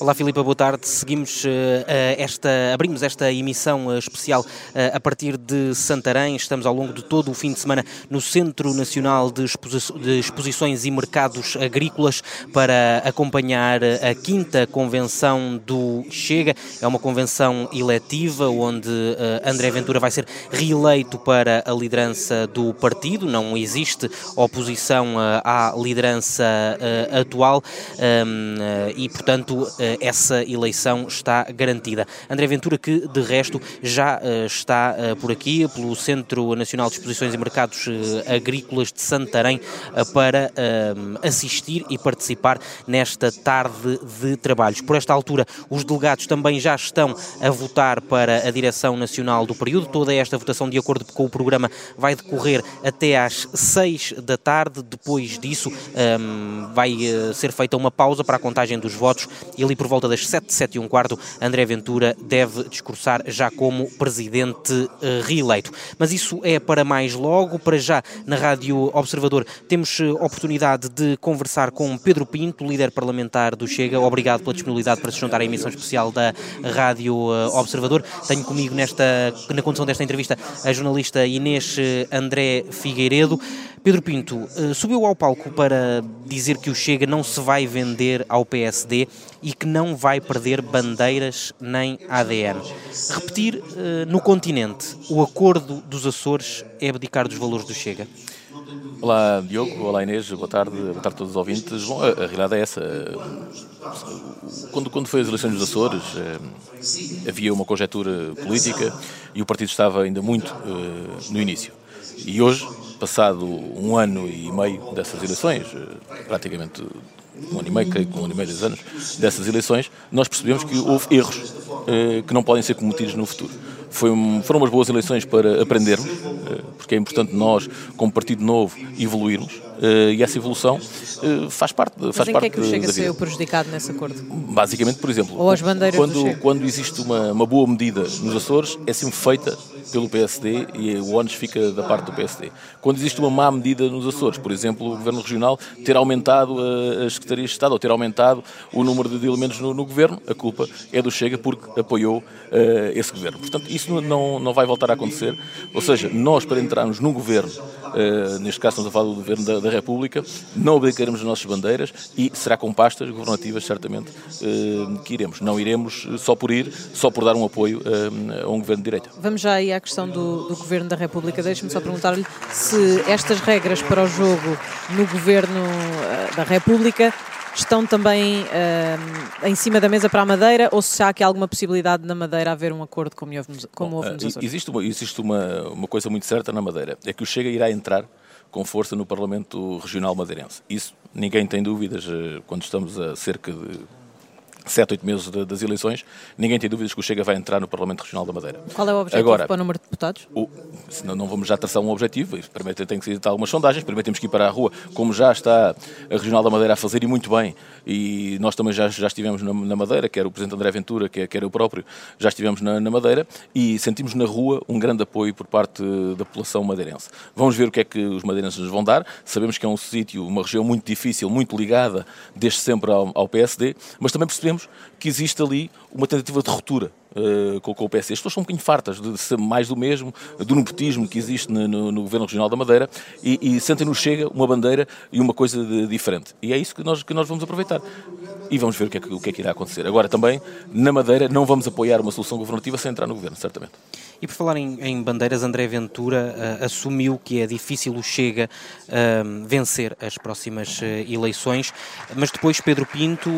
Olá Filipa, boa tarde. Seguimos uh, esta, abrimos esta emissão uh, especial uh, a partir de Santarém. Estamos ao longo de todo o fim de semana no Centro Nacional de, Exposi de Exposições e Mercados Agrícolas para acompanhar a quinta convenção do Chega. É uma convenção eletiva onde André Ventura vai ser reeleito para a liderança do partido. Não existe oposição à liderança atual um, e, portanto, essa eleição está garantida. André Ventura, que de resto já eh, está eh, por aqui, pelo Centro Nacional de Exposições e Mercados Agrícolas de Santarém, para assistir e participar nesta tarde de trabalhos. Por esta altura, os delegados também já estão a votar para a direção nacional do período. Toda esta votação, de acordo com o programa, vai decorrer até às seis da tarde. Depois disso, vai ser feita uma pausa para a contagem dos votos e ali por volta das 7, 7 e um quarto, André Ventura deve discursar já como presidente eh, reeleito. Mas isso é para mais logo. Para já, na Rádio Observador, temos eh, oportunidade de conversar com Pedro Pinto, líder parlamentar do Chega. Obrigado pela disponibilidade para se juntar à emissão especial da Rádio eh, Observador. Tenho comigo nesta, na condução desta entrevista a jornalista Inês André Figueiredo. Pedro Pinto subiu ao palco para dizer que o Chega não se vai vender ao PSD e que não vai perder bandeiras nem ADN. Repetir uh, no continente, o acordo dos Açores é abdicar dos valores do Chega? Olá Diogo, olá Inês, boa tarde, boa tarde a todos os ouvintes. Bom, a, a realidade é essa. Quando, quando foi as eleições dos Açores, eh, havia uma conjetura política e o partido estava ainda muito eh, no início. E hoje, passado um ano e meio dessas eleições, eh, praticamente um ano e meio, creio que um ano e meio, dois anos, dessas eleições, nós percebemos que houve erros eh, que não podem ser cometidos no futuro. Foi, foram umas boas eleições para aprendermos, eh, porque é importante nós, como partido novo, evoluirmos. Eh, e essa evolução eh, faz parte, Mas faz em parte que é que o Chega saiu prejudicado nesse acordo? Basicamente, por exemplo, Ou as bandeiras quando, quando existe uma, uma boa medida nos Açores, é sempre feita pelo PSD e o ONU fica da parte do PSD. Quando existe uma má medida nos Açores, por exemplo, o Governo Regional ter aumentado as Secretarias de Estado ou ter aumentado o número de elementos no, no Governo, a culpa é do Chega porque apoiou uh, esse Governo. Portanto, isso não, não vai voltar a acontecer. Ou seja, nós para entrarmos no Governo, uh, neste caso estamos a falar do Governo da, da República, não abdicaremos as nossas bandeiras e será com pastas governativas, certamente, uh, que iremos. Não iremos só por ir, só por dar um apoio a um Governo de direita. Vamos já aí à questão do, do Governo da República. Deixe-me só perguntar-lhe se estas regras para o jogo no Governo da República estão também uh, em cima da mesa para a Madeira ou se há aqui alguma possibilidade na Madeira haver um acordo como houve, como houve nos Açores? Existe, uma, existe uma, uma coisa muito certa na Madeira, é que o Chega irá entrar com força no Parlamento Regional Madeirense. Isso ninguém tem dúvidas eh, quando estamos a cerca de sete, oito meses de, das eleições, ninguém tem dúvidas que o Chega vai entrar no Parlamento Regional da Madeira. Qual é o objetivo Agora, para o número de deputados? O, senão não vamos já traçar um objetivo, primeiro tem que ser algumas sondagens, primeiro temos que ir para a rua, como já está a Regional da Madeira a fazer e muito bem, e nós também já, já estivemos na, na Madeira, quer o Presidente André Ventura, quer, quer eu próprio, já estivemos na, na, Madeira, e sentimos na rua um grande apoio por parte da população madeirense. Vamos ver o que é que os madeirenses nos vão dar, sabemos que é um sítio, uma região muito difícil, muito ligada desde sempre ao, ao PSD, mas também percebemos que existe ali uma tentativa de ruptura uh, com, com, o PS. As pessoas são um bocadinho fartas de ser mais do mesmo, do nepotismo que existe no, no, no Governo Regional da Madeira e, e sentem no Chega uma bandeira e uma coisa de, diferente. E é isso que nós, que nós vamos aproveitar. E vamos ver o que, é o que é que irá acontecer. Agora, também, na Madeira, não vamos apoiar uma solução governativa sem entrar no Governo, certamente. E por falar em, em bandeiras, André Ventura uh, assumiu que é difícil o Chega uh, vencer as próximas uh, eleições, mas depois Pedro Pinto,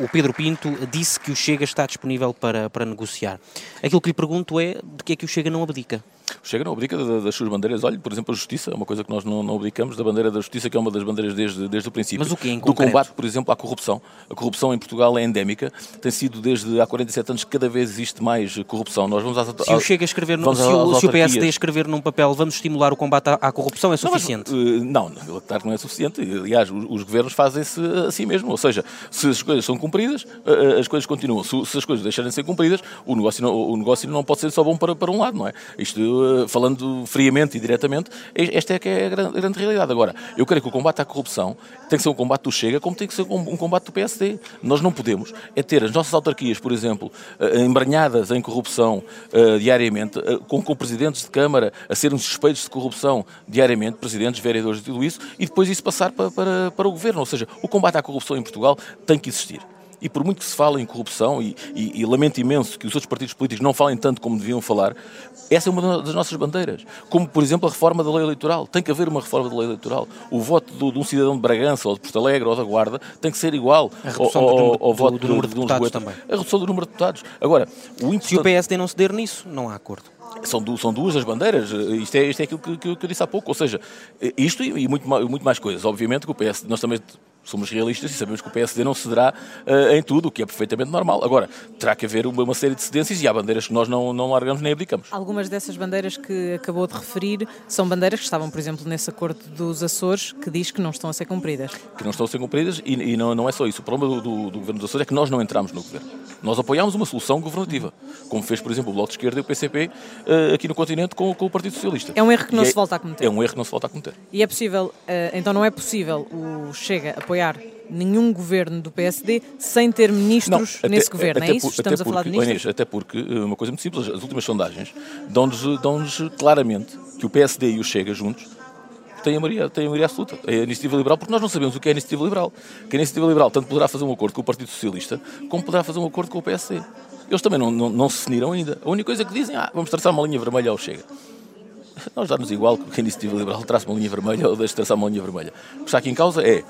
o Pedro Pinto disse que o Chega está disponível para, para negociar. Aquilo que lhe pergunto é de que é que o Chega não abdica? Chega não abdica das suas bandeiras. Olha, por exemplo, a justiça, é uma coisa que nós não, não abdicamos da bandeira da justiça, que é uma das bandeiras desde, desde o princípio. Mas o que em Do combate, por exemplo, à corrupção. A corrupção em Portugal é endémica, tem sido desde há 47 anos que cada vez existe mais corrupção. Nós vamos às, se o Chega a escrever, no, se, o, se o PSD escrever num papel, vamos estimular o combate à, à corrupção, é suficiente? Não, mas, não, claro que não é suficiente. Aliás, os, os governos fazem-se assim mesmo. Ou seja, se as coisas são cumpridas, as coisas continuam. Se, se as coisas deixarem de ser cumpridas, o negócio não, o negócio não pode ser só bom para, para um lado, não é? Isto falando, falando friamente e diretamente, esta é que é a grande, a grande, realidade. Agora, eu creio que o combate à corrupção tem que ser um combate do Chega, como tem que ser um combate do PSD. Nós não podemos é ter as nossas autarquias, por exemplo, embranhadas em corrupção uh, diariamente, uh, com, com presidentes de Câmara a serem suspeitos de corrupção diariamente, presidentes, vereadores e tudo isso, e depois isso passar para, para, para o governo. Ou seja, o combate à corrupção em Portugal tem que existir. E por muito que se fale em corrupção, e, e, e, lamento imenso que os outros partidos políticos não falem tanto como deviam falar, essa é uma das nossas bandeiras. Como, por exemplo, a reforma da lei eleitoral. Tem que haver uma reforma da lei eleitoral. O voto do, de um cidadão de Bragança, ou de Porto Alegre, ou da Guarda, tem que ser igual ao, ao, ao, voto do, do número de, de deputados também. A redução do número de deputados. Agora, o importante... Se o PSD não ceder nisso, não há acordo. São, du são duas as bandeiras, isto é, isto é aquilo que, que, que eu disse há pouco, ou seja, isto e, e muito, muito mais coisas. Obviamente que o PS, nós também somos realistas e sabemos que o PSD não cederá uh, em tudo, o que é perfeitamente normal. Agora, terá que haver uma, uma, série de cedências e há bandeiras que nós não, não largamos nem abdicamos. Algumas dessas bandeiras que acabou de referir são bandeiras que estavam, por exemplo, nesse acordo dos Açores, que diz que não estão a ser cumpridas. Que não estão a ser cumpridas e, e não, não é só isso. O problema do, do, do, Governo dos Açores é que nós não entramos no Governo. Nós apoiámos uma solução governativa, como fez, por exemplo, o Bloco de Esquerda e o PCP uh, aqui no continente com, com, o Partido Socialista. É um erro que não e se é, volta a cometer. É um erro que não se volta a cometer. E é possível, uh, então não é possível o Chega apoiar nenhum governo do PSD sem ter ministros não, nesse governo. é isso? Por, Estamos a falar de ministros? Inês, até porque, eh, uma coisa muito simples, as últimas sondagens dão-nos dão claramente que o PSD e o Chega juntos têm a maioria, têm a maioria absoluta. É a iniciativa liberal, porque nós não sabemos o que é a iniciativa liberal. Que a iniciativa liberal tanto poderá fazer um acordo com o Partido Socialista, como poderá fazer um acordo com o PSD. Eles também não, não, não se definiram ainda. A única coisa que dizem, ah, vamos traçar uma linha vermelha ao Chega. Nós dá-nos igual que a iniciativa liberal traça uma linha vermelha ou deixe traçar uma linha vermelha. O que está aqui em causa é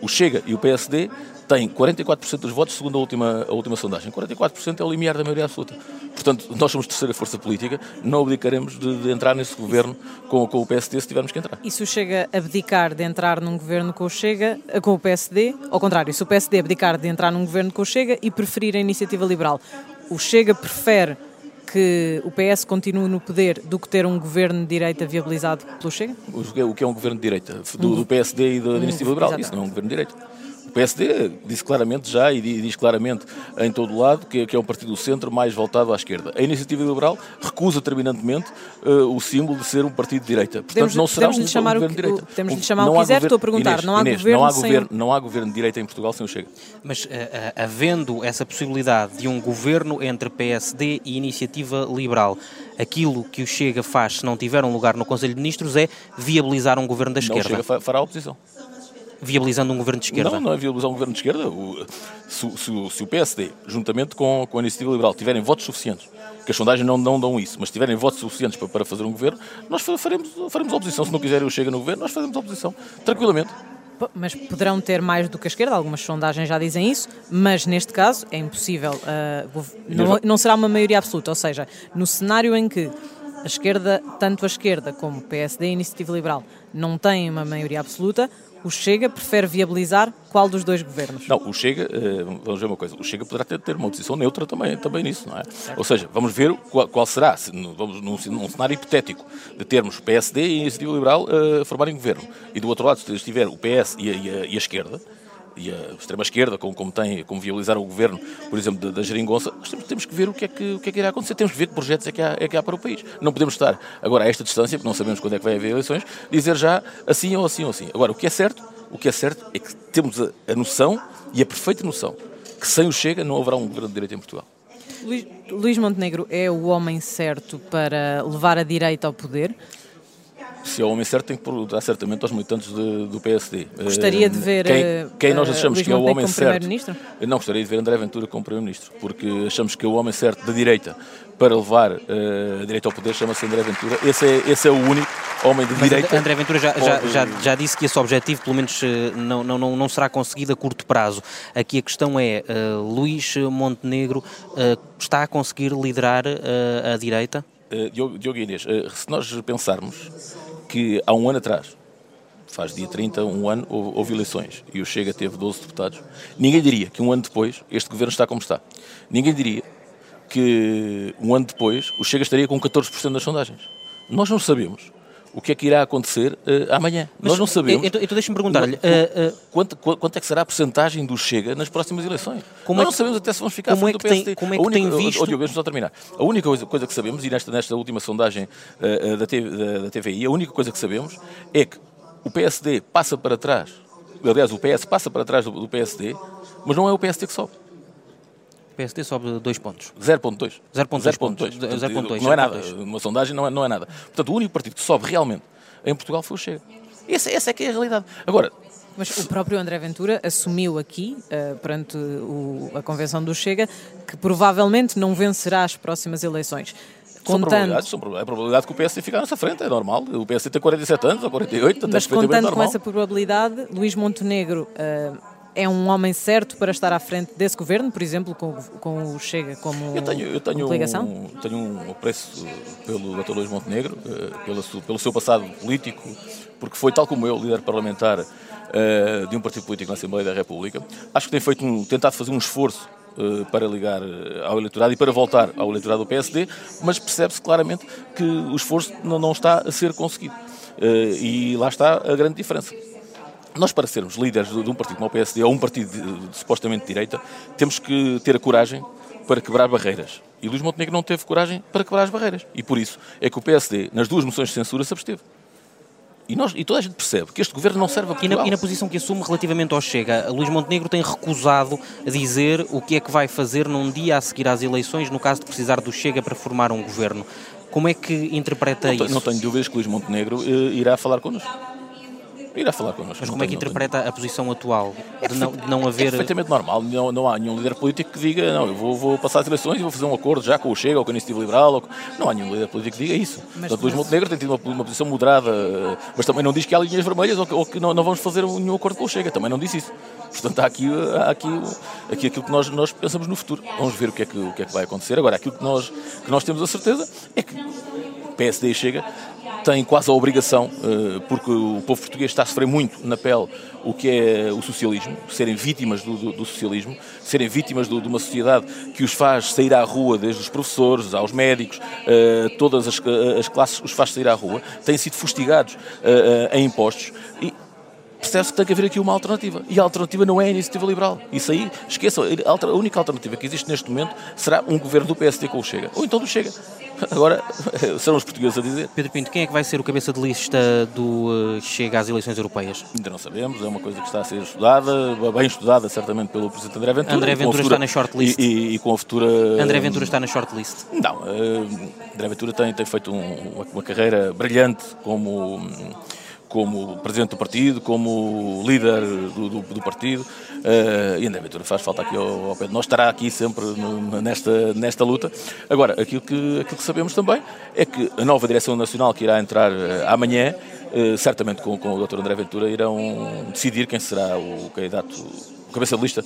o Chega e o PSD têm 44% dos votos, segundo a última, a última sondagem. 44% é o limiar da maioria absoluta. Portanto, nós somos terceira força política, não abdicaremos de, de entrar nesse governo com, com, o PSD se tivermos que entrar. E se o Chega abdicar de entrar num governo com o Chega, com o PSD, ao contrário, se o PSD abdicar de entrar num governo com o Chega e preferir a iniciativa liberal, o Chega prefere que o PS continue no poder do que ter um governo de direita viabilizado pelo Chega? O que é um governo de direita? Do, do PSD e da Iniciativa Liberal? Isso não é um governo de direita. O PSD disse claramente já e diz claramente em todo o lado que, é um partido do centro mais voltado à esquerda. A Iniciativa Liberal recusa terminantemente uh, o símbolo de ser um partido de direita. Portanto, podemos, não será um, chamar um governo de direita. Podemos lhe chamar o que quiser, estou a perguntar. Inês, não, há Inês, governo não, há sem... governo, não há governo de direita em Portugal sem o Chega. Mas uh, uh, havendo essa possibilidade de um governo entre PSD e Iniciativa Liberal, aquilo que o Chega faz se não tiver um lugar no Conselho de Ministros é viabilizar um governo da esquerda. Não, o Chega fará a oposição viabilizando um governo de esquerda? Não, não é viabilizar um governo de esquerda. O, se, se, se, o PSD, juntamente com, com a Iniciativa Liberal, tiverem votos suficientes, que as sondagens não, não dão isso, mas tiverem votos suficientes para, para fazer um governo, nós faremos, faremos oposição. Se não quiserem o Chega no governo, nós fazemos oposição, tranquilamente. Mas poderão ter mais do que a esquerda, algumas sondagens já dizem isso, mas neste caso é impossível, uh, não, não será uma maioria absoluta, ou seja, no cenário em que a esquerda, tanto a esquerda como o PSD e a Iniciativa Liberal, não têm uma maioria absoluta, o Chega prefere viabilizar qual dos dois governos? Não, o Chega, eh, vamos ver uma coisa, o Chega poderá ter, uma posição neutra também, também nisso, não é? Certo. Ou seja, vamos ver qual, qual será, se, vamos num, num, cenário hipotético, de termos PSD e a Iniciativa Liberal uh, formarem governo, e do outro lado se estiver o PS e a, e a, e a esquerda, e a extrema-esquerda, como, como, tem, como viabilizar o governo, por exemplo, da, Geringonça, temos, temos, que ver o que, é que, o que é que irá acontecer, temos que ver que projetos é que, há, é que há para o país. Não podemos estar agora a esta distância, porque não sabemos quando é que vai haver eleições, dizer já assim ou assim ou assim. Agora, o que é certo, o que é certo é que temos a, a noção e a perfeita noção que sem o Chega não haverá um governo de direita em Portugal. Luís, Luís Montenegro é o homem certo para levar a direita ao poder? Se é o homem certo, tem que perguntar certamente aos militantes de, do PSD. Gostaria de ver quem, quem nós eh, achamos uh, que é o homem certo. Não, gostaria de ver André Ventura como Primeiro-Ministro, porque achamos que é o homem certo da direita para levar uh, a direita ao poder chama-se André Ventura. Esse é, esse é o único homem de Mas direita. André Ventura já, já, já, já, disse que esse objetivo, pelo menos, eh, não, não, não, não será conseguido a curto prazo. Aqui a questão é: uh, Luís Montenegro está a conseguir liderar a direita? Diogo, Diogo Inês, se nós pensarmos que há um ano atrás, faz dia 30, um ano, houve, eleições e o Chega teve 12 deputados, ninguém diria que um ano depois este governo está como está. Ninguém diria que um ano depois o Chega estaria com 14% das sondagens. Nós não sabemos o que é que irá acontecer uh, amanhã. Mas, Nós não sabemos. Então, então deixa-me perguntar-lhe. Uh, uh, quanto, quanto, é que será a porcentagem do Chega nas próximas eleições? Como Nós é que, não sabemos até se vamos ficar como é que do PSD. Tem, como é que única, tem visto... Oh, só terminar. A única coisa, coisa, que sabemos, e nesta, nesta última sondagem da, TV, da, da TVI, a única coisa que sabemos é que o PSD passa para trás, aliás, o PS passa para trás do, do PSD, mas não é o PSD que sobe. O PSD sobe 2 pontos. 0.2. 0.2. Não é nada. Uma sondagem não é, não é nada. Portanto, o único partido que sobe realmente em Portugal foi o Chega. Essa, essa é que é a realidade. Agora, mas o próprio André Ventura assumiu aqui, uh, perante o, a convenção do Chega, que provavelmente não vencerá as próximas eleições. Contando... São probabilidades, são, é a probabilidade que o PSD ficar nessa frente, é normal. O PSD tem 47 anos ou 48, Mas contando com essa probabilidade, Luís Montenegro uh, é um homem certo para estar à frente desse governo, por exemplo, com, com o Chega como eu tenho, eu tenho coligação? Um, tenho um apreço pelo Dr. Luís Montenegro, eh, pelo, pelo seu passado político, porque foi, tal como eu, líder parlamentar uh, de um partido político na Assembleia da República. Acho que tem feito um, tentado fazer um esforço uh, para ligar ao eleitorado e para voltar ao eleitorado do PSD, mas percebe-se claramente que o esforço não, está a ser conseguido. E lá está a grande diferença. Nós, para sermos líderes de um partido como o PSD ou um partido de, de, supostamente de direita, temos que ter a coragem para quebrar barreiras. E Luís Montenegro não teve coragem para quebrar as barreiras. E por isso é que o PSD, nas duas moções de censura, se absteve. E, nós, e toda a gente percebe que este governo não serve a Portugal. E na, e na, posição que assume relativamente ao Chega, Luís Montenegro tem recusado a dizer o que é que vai fazer num dia a seguir às eleições, no caso de precisar do Chega para formar um governo. Como é que interpreta não, isso? Não tenho dúvidas que Luís Montenegro uh, irá falar connosco irá falar connosco. Mas como é que interpreta a posição atual de não, de não haver... É perfeitamente normal, não, não há nenhum líder político que diga não, eu vou, vou passar as eleições e vou fazer um acordo já com o Chega ou com a Iniciativa Liberal, não há nenhum líder político que diga isso. Mas, Portanto, Luís Montenegro tem tido uma, uma, posição moderada, mas também não diz que há linhas vermelhas ou que, ou que não, não, vamos fazer nenhum acordo com o Chega, também não disse isso. Portanto, há aqui, há aqui, aqui aquilo que nós, nós pensamos no futuro. Vamos ver o que, é que, o que é que vai acontecer. Agora, aquilo que nós, que nós temos a certeza é que PSD e Chega tem quase a obrigação, eh, porque o povo português está a sofrer muito na pele o que é o socialismo, serem vítimas do, do, do socialismo, serem vítimas do, de uma sociedade que os faz sair à rua, desde os professores aos médicos, eh, todas as, as classes os faz sair à rua, têm sido fustigados eh, em impostos e percebe-se que tem que haver aqui uma alternativa. E a alternativa não é a iniciativa liberal. Isso aí, esqueçam, a única alternativa que existe neste momento será um governo do PSD com o Chega. Ou então do Chega. Agora, serão os portugueses a dizer. Pedro Pinto, quem é que vai ser o cabeça de lista do uh, Chega às eleições europeias? Ainda não sabemos, é uma coisa que está a ser estudada, bem estudada certamente pelo Presidente André Ventura. André Ventura está na shortlist. E, e, e, com a futura... André Ventura está na shortlist? Não, uh, André Ventura tem, tem feito um, uma, uma carreira brilhante como como presidente do partido, como líder do, do, do partido. Uh, e André Ventura faz falta aqui ao, ao Pedro. Nós estará aqui sempre no, nesta, nesta luta. Agora, aquilo que, aquilo que sabemos também é que a nova direção nacional que irá entrar uh, amanhã, uh, certamente com, com o Dr. André Ventura, irão decidir quem será o candidato, o cabeça de lista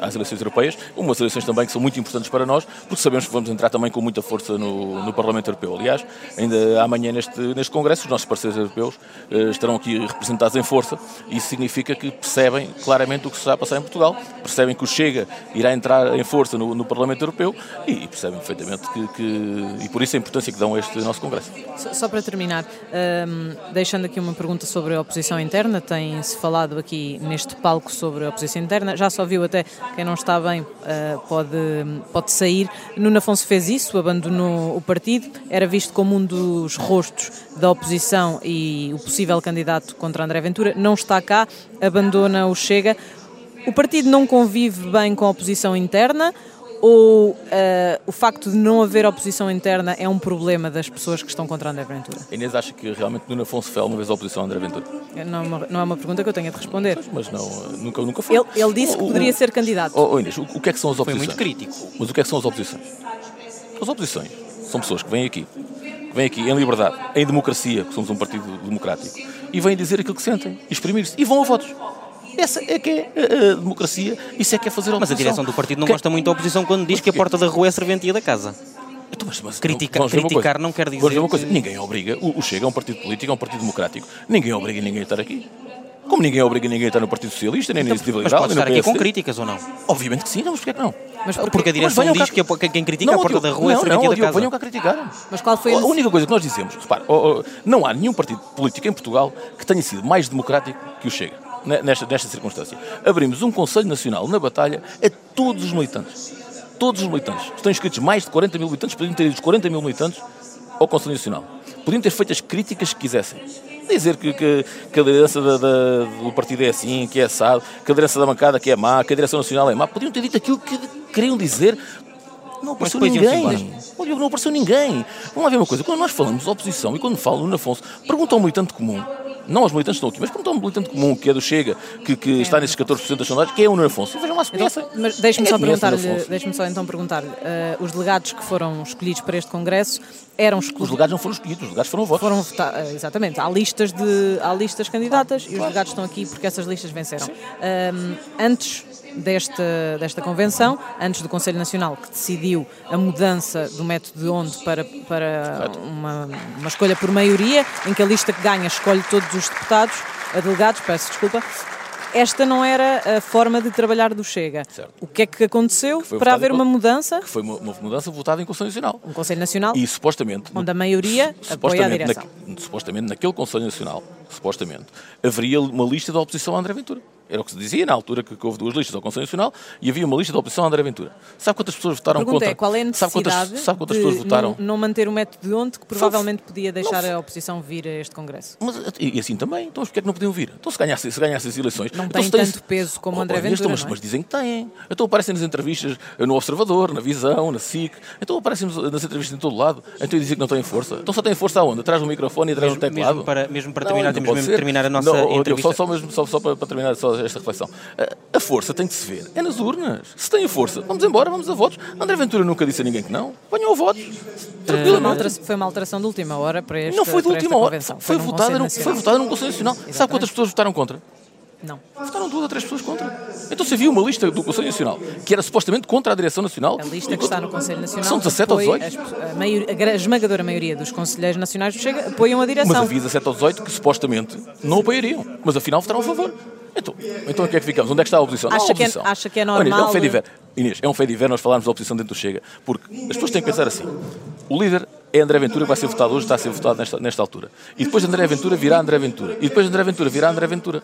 às eleições europeias, umas eleições também que são muito importantes para nós, porque sabemos que vamos entrar também com muita força no, no Parlamento Europeu. Aliás, ainda amanhã neste, neste Congresso, os nossos parceiros europeus eh, estarão aqui representados em força. Isso significa que percebem claramente o que se está a passar em Portugal, percebem que o Chega irá entrar em força no, no Parlamento Europeu e, e percebem perfeitamente que, que, e por isso a importância que dão a este nosso Congresso. Só, só para terminar, um, deixando aqui uma pergunta sobre a oposição interna, tem-se falado aqui neste palco sobre a oposição interna, já só viu até quem não está bem uh, pode, pode sair. Nuno Afonso fez isso, abandonou o partido, era visto como um dos rostos da oposição e o possível candidato contra André Ventura. Não está cá, abandona o Chega. O partido não convive bem com a oposição interna ou uh, o facto de não haver oposição interna é um problema das pessoas que estão contra André Ventura? Inês acha que realmente Nuno Afonso foi alguma vez a oposição a André Ventura? Não, é não é uma pergunta que eu tenha de responder. Mas não, nunca, nunca foi. Ele, ele disse que poderia ser candidato. Oh, oh Inês, o, o, que é que são as oposições? Foi muito crítico. Mas o que é que são as oposições? As oposições são pessoas que vêm aqui, que vêm aqui em liberdade, em democracia, que somos um partido democrático, e vêm dizer aquilo que sentem, exprimir-se, e vão a votos. Essa é que é a, democracia, isso é que é fazer oposição. Mas a direção do partido não que... gosta muito da oposição quando diz que a porta da rua é a serventia da casa. Então, mas, mas, Critica, criticar não quer dizer. Vamos ver uma coisa. Que... Ninguém obriga. O, o Chega é um partido político, é um partido democrático. Ninguém obriga ninguém a estar aqui. Como ninguém obriga ninguém a estar no Partido Socialista, nem na Iniciativa Mas Liberal, pode no estar aqui com críticas ou não? Obviamente que sim, não, mas porquê que não? Mas Porque, porquê? a direção diz cá- que quem critica Não, a porta da rua é não, a não, serventia da casa. venham cá criticar. Mas qual foi a A única coisa que nós dizemos, repare, oh, oh, não há nenhum partido político em Portugal que tenha sido mais democrático que o Chega, nesta, nesta circunstância. Abrimos um Conselho Nacional na batalha a todos os militantes. Todos os militantes. Estão inscritos mais de 40 mil militantes, podiam ter ido os 40 mil militantes ao Conselho Nacional. Podiam ter feito as críticas que quisessem. Dizer que, que, que a liderança da- da- do partido é assim, que é assado, que a liderança da bancada que é má, que a direção nacional é má. Podiam ter dito aquilo que queriam dizer. Não apareceu ninguém. não apareceu ninguém. Vamos lá ver uma coisa. Quando nós falamos oposição e quando falo Nuno Afonso, pergunta ao militante comum, não aos militantes que estão aqui, mas pergunta ao militante comum, que é do Chega, que, que está nesses 14% das sondagens, quem é o Nuno Afonso. E vejam lá se conhecem. Então, mas deixe-me só é que perguntar-lhe, Afonso? deixe-me só então perguntar-lhe, eh, os delegados que foram escolhidos para este congresso eram Os escolhidos delegados não foram escolhidos, os delegados foram votos. foram votar, eh, exatamente, há listas de há listas candidatas e os delegados estão aqui porque essas listas venceram. Ahm, antes desta, desta convenção, antes do Conselho Nacional que decidiu a mudança do método de onde para, para uma, uma escolha por maioria, em que a lista que ganha escolhe todos os deputados, a delegados, peço desculpa. Esta não era a forma de trabalhar do Chega. Certo. O que é que aconteceu foi para haver em uma mudança? Que foi uma, uma mudança votada em Conselho Nacional. Um Conselho Nacional E supostamente. onde a maioria su- apoia a supostamente, direção. na- supostamente naquele Conselho Nacional, supostamente, haveria uma lista da oposição a André Ventura. Era o que se dizia na altura que, que houve duas listas ao Conselho Nacional e havia uma lista da oposição a André Ventura. Sabe quantas pessoas votaram pergunta contra? é qual é a sabe necessidade quantas, sabe quantas de pessoas votaram? não, não manter o método de onde que provavelmente podia deixar a oposição vir a este Congresso? Mas, e, e assim também, então porquê é que não podiam vir? Então se ganhassem se ganhasse as eleições... Não então, tem tanto peso como Oh, André Ventura, mas, não é? mas dizem que têm. Então aparecem nas entrevistas no Observador, na Visão, na SIC. Então aparecem nas entrevistas em todo lado. Então dizem que não têm força. Então só têm força aonde? Atrás do microfone e atrás do teclado? mesmo para, mesmo para Não, terminar, não temos mesmo terminar a nossa Não, entrevista. Só, só, mesmo, só, só para, para terminar só esta reflexão. A, a força tem que se ver. É nas urnas. Se tem força, vamos embora, vamos a votos. André Ventura nunca disse a ninguém que não. Venham a votos. Foi Tranquilamente. alteração, foi uma alteração de última hora para este Não foi de esta última hora. Foi, num votada, foi votada num Conselho Nacional. Sabe quantas pessoas votaram contra? Não. Votaram duas ou três pessoas contra. Então se havia uma lista do Conselho Nacional que era supostamente contra a direção nacional. A lista que está no Conselho Nacional São 17 ou apoia 18. as- a, maioria- a a esmagadora maioria dos conselheiros nacionais Chega apoiam a direção. Mas havia 17 ou 18 que supostamente não apoiariam. Mas afinal votaram a favor. Então, então o que é que ficamos? Onde é que está a oposição? Não há Acha que é- oposição. acha que é Olha, é normal- um fé diver. Inês, é um fé diver nós falarmos da oposição dentro do Chega. Porque as pessoas têm que pensar assim. O líder é André Ventura que vai ser votado hoje, está a ser votado nesta, nesta altura. E depois André Ventura virá André Ventura. E depois André Ventura virá André Ventura.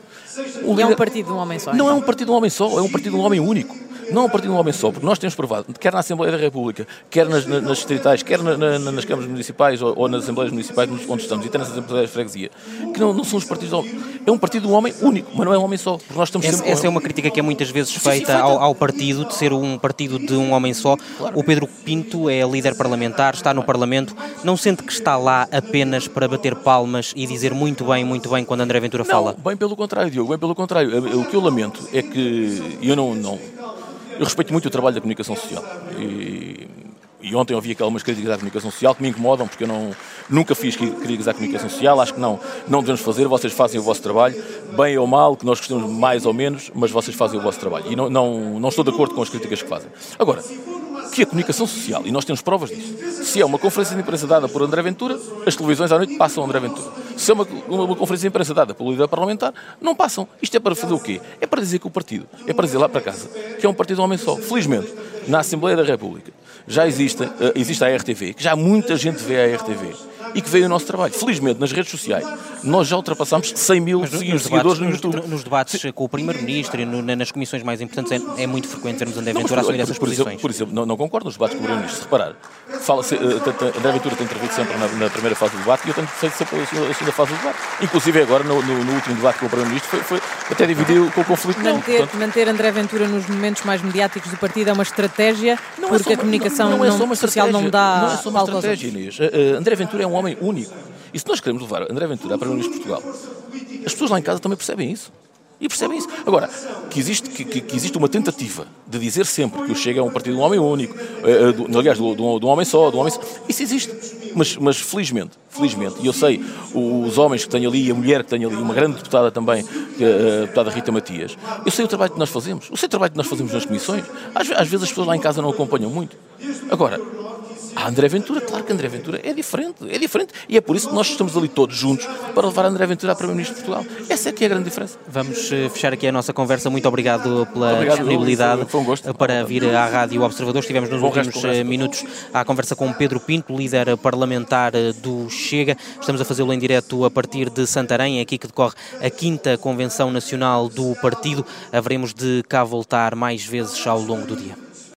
O E é um partido de um homem só. Não é então. um partido de um homem só, é um partido de um homem único. Não é um partido de um homem só, porque nós temos provado, quer na Assembleia da República, quer nas, na- nas distritais, quer na- na- nas câmaras municipais ou, ou nas Assembleias Municipais onde estamos, e até nas Assembleias de Freguesia, que não, não são os partidos de homem. É um partido de um homem único, mas não é um homem só, nós estamos Essa, essa é uma crítica que é muitas vezes sim, feita feita. ao, ao partido, de ser um partido de um homem só. O Pedro Pinto é líder parlamentar, está no Parlamento. Não sente que está lá apenas para bater palmas e dizer muito bem, muito bem quando André Ventura Não, fala? bem pelo contrário, Diogo, bem pelo contrário. O que eu lamento é que eu não, não eu respeito muito o trabalho da comunicação social. E, e ontem ouvi aqui algumas críticas à comunicação social que me incomodam, porque eu não, nunca fiz críticas à comunicação social, acho que não, não devemos fazer, vocês fazem o vosso trabalho, bem ou mal, que nós gostamos mais ou menos, mas vocês fazem o vosso trabalho. E não, não, não estou de acordo com as críticas que fazem. Agora, que a comunicação social, e nós temos provas disso, se é uma conferência de imprensa dada por André Ventura, as televisões à noite passam André Ventura. Se é uma, uma, conferência de imprensa dada pelo líder parlamentar, não passam. Isto é para fazer o quê? É para dizer que o partido, é para dizer lá para casa, que é um partido de homem só. Felizmente, na Assembleia da República, já existe, eh, existe a RTV, que já muita gente vê a RTV e que vê o nosso trabalho. Felizmente, nas redes sociais, nós já ultrapassamos 100 mil nos seguidores debates, no nos, YouTube. nos debates com o Primeiro-Ministro e no- na- nas comissões mais importantes é, é muito frequente vermos André Não, mas Ventura por- assumir essas por, exemplo, posições. por exemplo, não, não concordo nos debates com o Primeiro-Ministro. Se reparar, fala -se, eh, tem- tem- André Ventura tem intervido sempre na, na primeira fase do debate e eu tenho feito sempre a segunda, a segunda fase do debate. Inclusive agora, no, no- no último debate com o Primeiro-Ministro, foi, foi até dividiu com o conflito. Manter, Portanto, manter André Ventura nos momentos mais mediáticos do partido é uma estratégia, não é porque só uma- a comunicação não, não é só não- uma social não dá Não é só uma estratégia, Inês. Eh, eh, André Ventura é um homem único. E se nós queremos levar André Ventura a Primeiro-Ministro de Portugal, as pessoas lá em casa também percebem isso. E percebem isso. Agora, que existe, que, que- existe uma tentativa de dizer sempre que o Chega é um partido de um homem único, eh, eh, do- aliás, de um, de um- um homem só, de um homem. Isso existe. Mas, mas felizmente, felizmente, e eu sei, os homens que têm ali, a mulher que tem ali, uma grande deputada também, a deputada Rita Matias, eu sei o trabalho que nós fazemos, eu sei o trabalho que nós fazemos nas comissões. Às, às vezes as pessoas lá em casa não acompanham muito. Agora, Ah, André Ventura, claro que André Ventura é diferente, é diferente. E é por isso que nós estamos ali todos juntos para levar André Ventura a Primeiro-Ministro de Portugal. Essa é que é a grande diferença. Vamos eh, fechar aqui a nossa conversa. Muito obrigado pela obrigado, disponibilidade foi, um gosto. para vir à Rádio Observador. Estivemos nos Bom últimos eh, minutos à conversa com Pedro Pinto, líder parlamentar eh, do Chega. Estamos a fazê-lo em direto a partir de Santarém, é aqui que decorre a quinta Convenção Nacional do Partido. Haveremos de cá voltar mais vezes ao longo do dia.